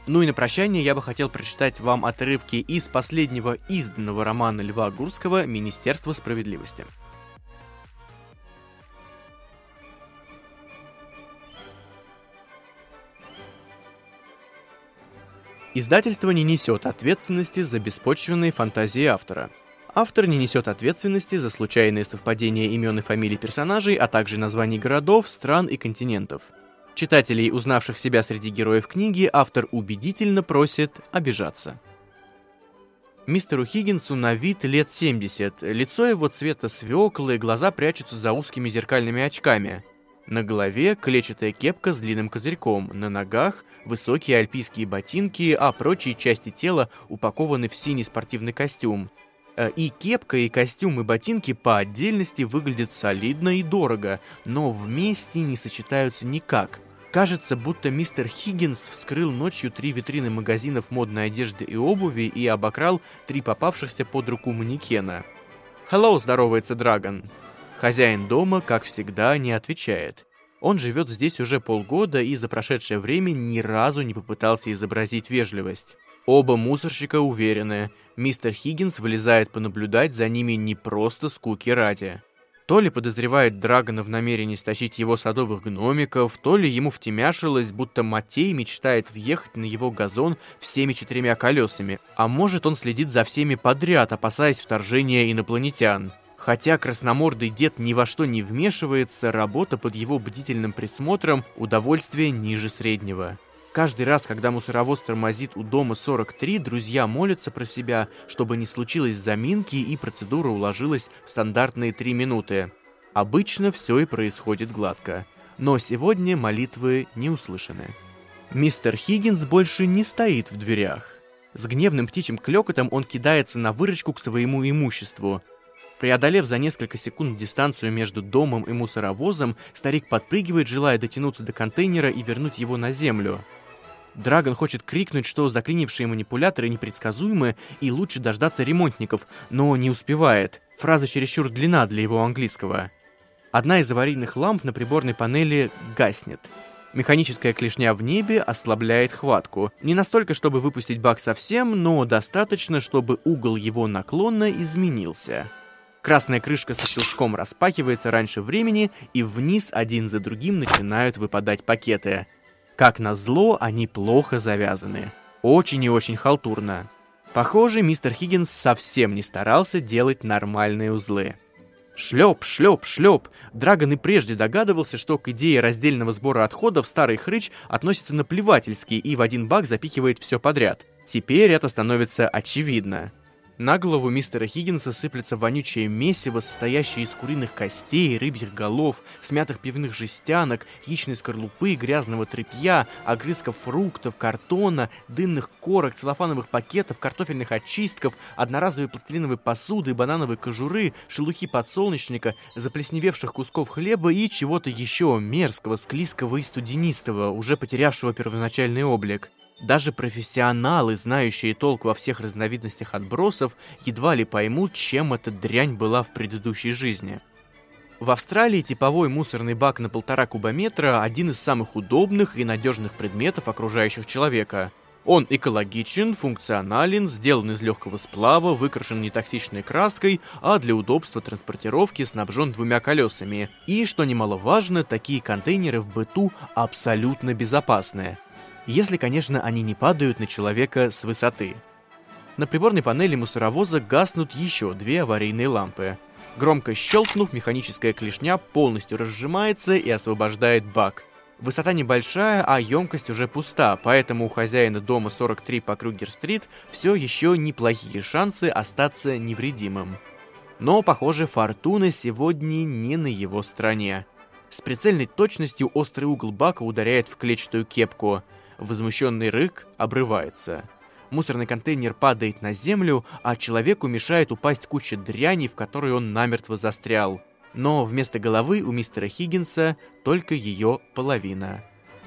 S2: Ну и на прощание я бы хотел прочитать вам отрывки из последнего изданного романа Льва Гурского «Министерство справедливости». Издательство не несет ответственности за беспочвенные фантазии автора. Автор не несет ответственности за случайные совпадения имен и фамилий персонажей, а также названий городов, стран и континентов – Читателей, узнавших себя среди героев книги, автор убедительно просит обижаться. Мистеру Хиггинсу на вид лет 70, лицо его цвета свеклы, глаза прячутся за узкими зеркальными очками. На голове клетчатая кепка с длинным козырьком, на ногах высокие альпийские ботинки, а прочие части тела упакованы в синий спортивный костюм. Э, и кепка, и костюм, и ботинки по отдельности выглядят солидно и дорого, но вместе не сочетаются никак – Кажется, будто мистер Хиггинс вскрыл ночью три витрины магазинов модной одежды и обуви и обокрал три попавшихся под руку манекена. «Hello», здоровается Драгон. Хозяин дома, как всегда, не отвечает. Он живет здесь уже полгода и за прошедшее время ни разу не попытался изобразить вежливость. Оба мусорщика уверены, мистер Хиггинс вылезает понаблюдать за ними не просто скуки ради. То ли подозревает Драгона в намерении стащить его садовых гномиков, то ли ему втемяшилось, будто Матей мечтает въехать на его газон всеми четырьмя колесами, а может он следит за всеми подряд, опасаясь вторжения инопланетян. Хотя красномордый дед ни во что не вмешивается, работа под его бдительным присмотром – удовольствие ниже среднего. Каждый раз, когда мусоровоз тормозит у дома 43, друзья молятся про себя, чтобы не случилось заминки и процедура уложилась в стандартные 3 минуты. Обычно все и происходит гладко. Но сегодня молитвы не услышаны. Мистер Хиггинс больше не стоит в дверях. С гневным птичьим клёкотом он кидается на выручку к своему имуществу. Преодолев за несколько секунд дистанцию между домом и мусоровозом, старик подпрыгивает, желая дотянуться до контейнера и вернуть его на землю. Драгон хочет крикнуть, что заклинившие манипуляторы непредсказуемы и лучше дождаться ремонтников, но не успевает. Фраза чересчур длина для его английского. Одна из аварийных ламп на приборной панели гаснет. Механическая клешня в небе ослабляет хватку. Не настолько, чтобы выпустить бак совсем, но достаточно, чтобы угол его наклона изменился. Красная крышка со щелчком распахивается раньше времени, и вниз один за другим начинают выпадать пакеты – как назло, они плохо завязаны. Очень и очень халтурно. Похоже, мистер Хиггинс совсем не старался делать нормальные узлы. Шлеп, шлеп, шлеп. Драгон и прежде догадывался, что к идее раздельного сбора отходов старый хрыч относится наплевательски и в один бак запихивает все подряд. Теперь это становится очевидно. На голову мистера Хиггинса сыплется вонючее месиво, состоящее из куриных костей, рыбьих голов, смятых пивных жестянок, яичной скорлупы, грязного тряпья, огрызков фруктов, картона, дынных корок, целлофановых пакетов, картофельных очистков, одноразовой пластилиновой посуды, банановой кожуры, шелухи подсолнечника, заплесневевших кусков хлеба и чего-то еще мерзкого, склизкого и студенистого, уже потерявшего первоначальный облик. Даже профессионалы, знающие толк во всех разновидностях отбросов, едва ли поймут, чем эта дрянь была в предыдущей жизни. В Австралии типовой мусорный бак на полтора кубометра – один из самых удобных и надежных предметов окружающих человека. Он экологичен, функционален, сделан из легкого сплава, выкрашен нетоксичной краской, а для удобства транспортировки снабжен двумя колесами. И, что немаловажно, такие контейнеры в быту абсолютно безопасные – если, конечно, они не падают на человека с высоты. На приборной панели мусоровоза гаснут еще две аварийные лампы. Громко щелкнув, механическая клешня полностью разжимается и освобождает бак. Высота небольшая, а емкость уже пуста, поэтому у хозяина дома 43 по Крюгер-стрит все еще неплохие шансы остаться невредимым. Но, похоже, фортуна сегодня не на его стороне. С прицельной точностью острый угол бака ударяет в клетчатую кепку – Возмущенный рык обрывается. Мусорный контейнер падает на землю, а человеку мешает упасть куча дряни, в которой он намертво застрял. Но вместо головы у мистера Хиггинса только ее половина.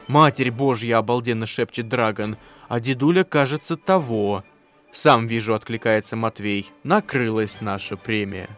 S2: «Матерь Божья!» — обалденно шепчет Драгон. «А дедуля, кажется, того!» «Сам вижу», — откликается Матвей. «Накрылась наша премия».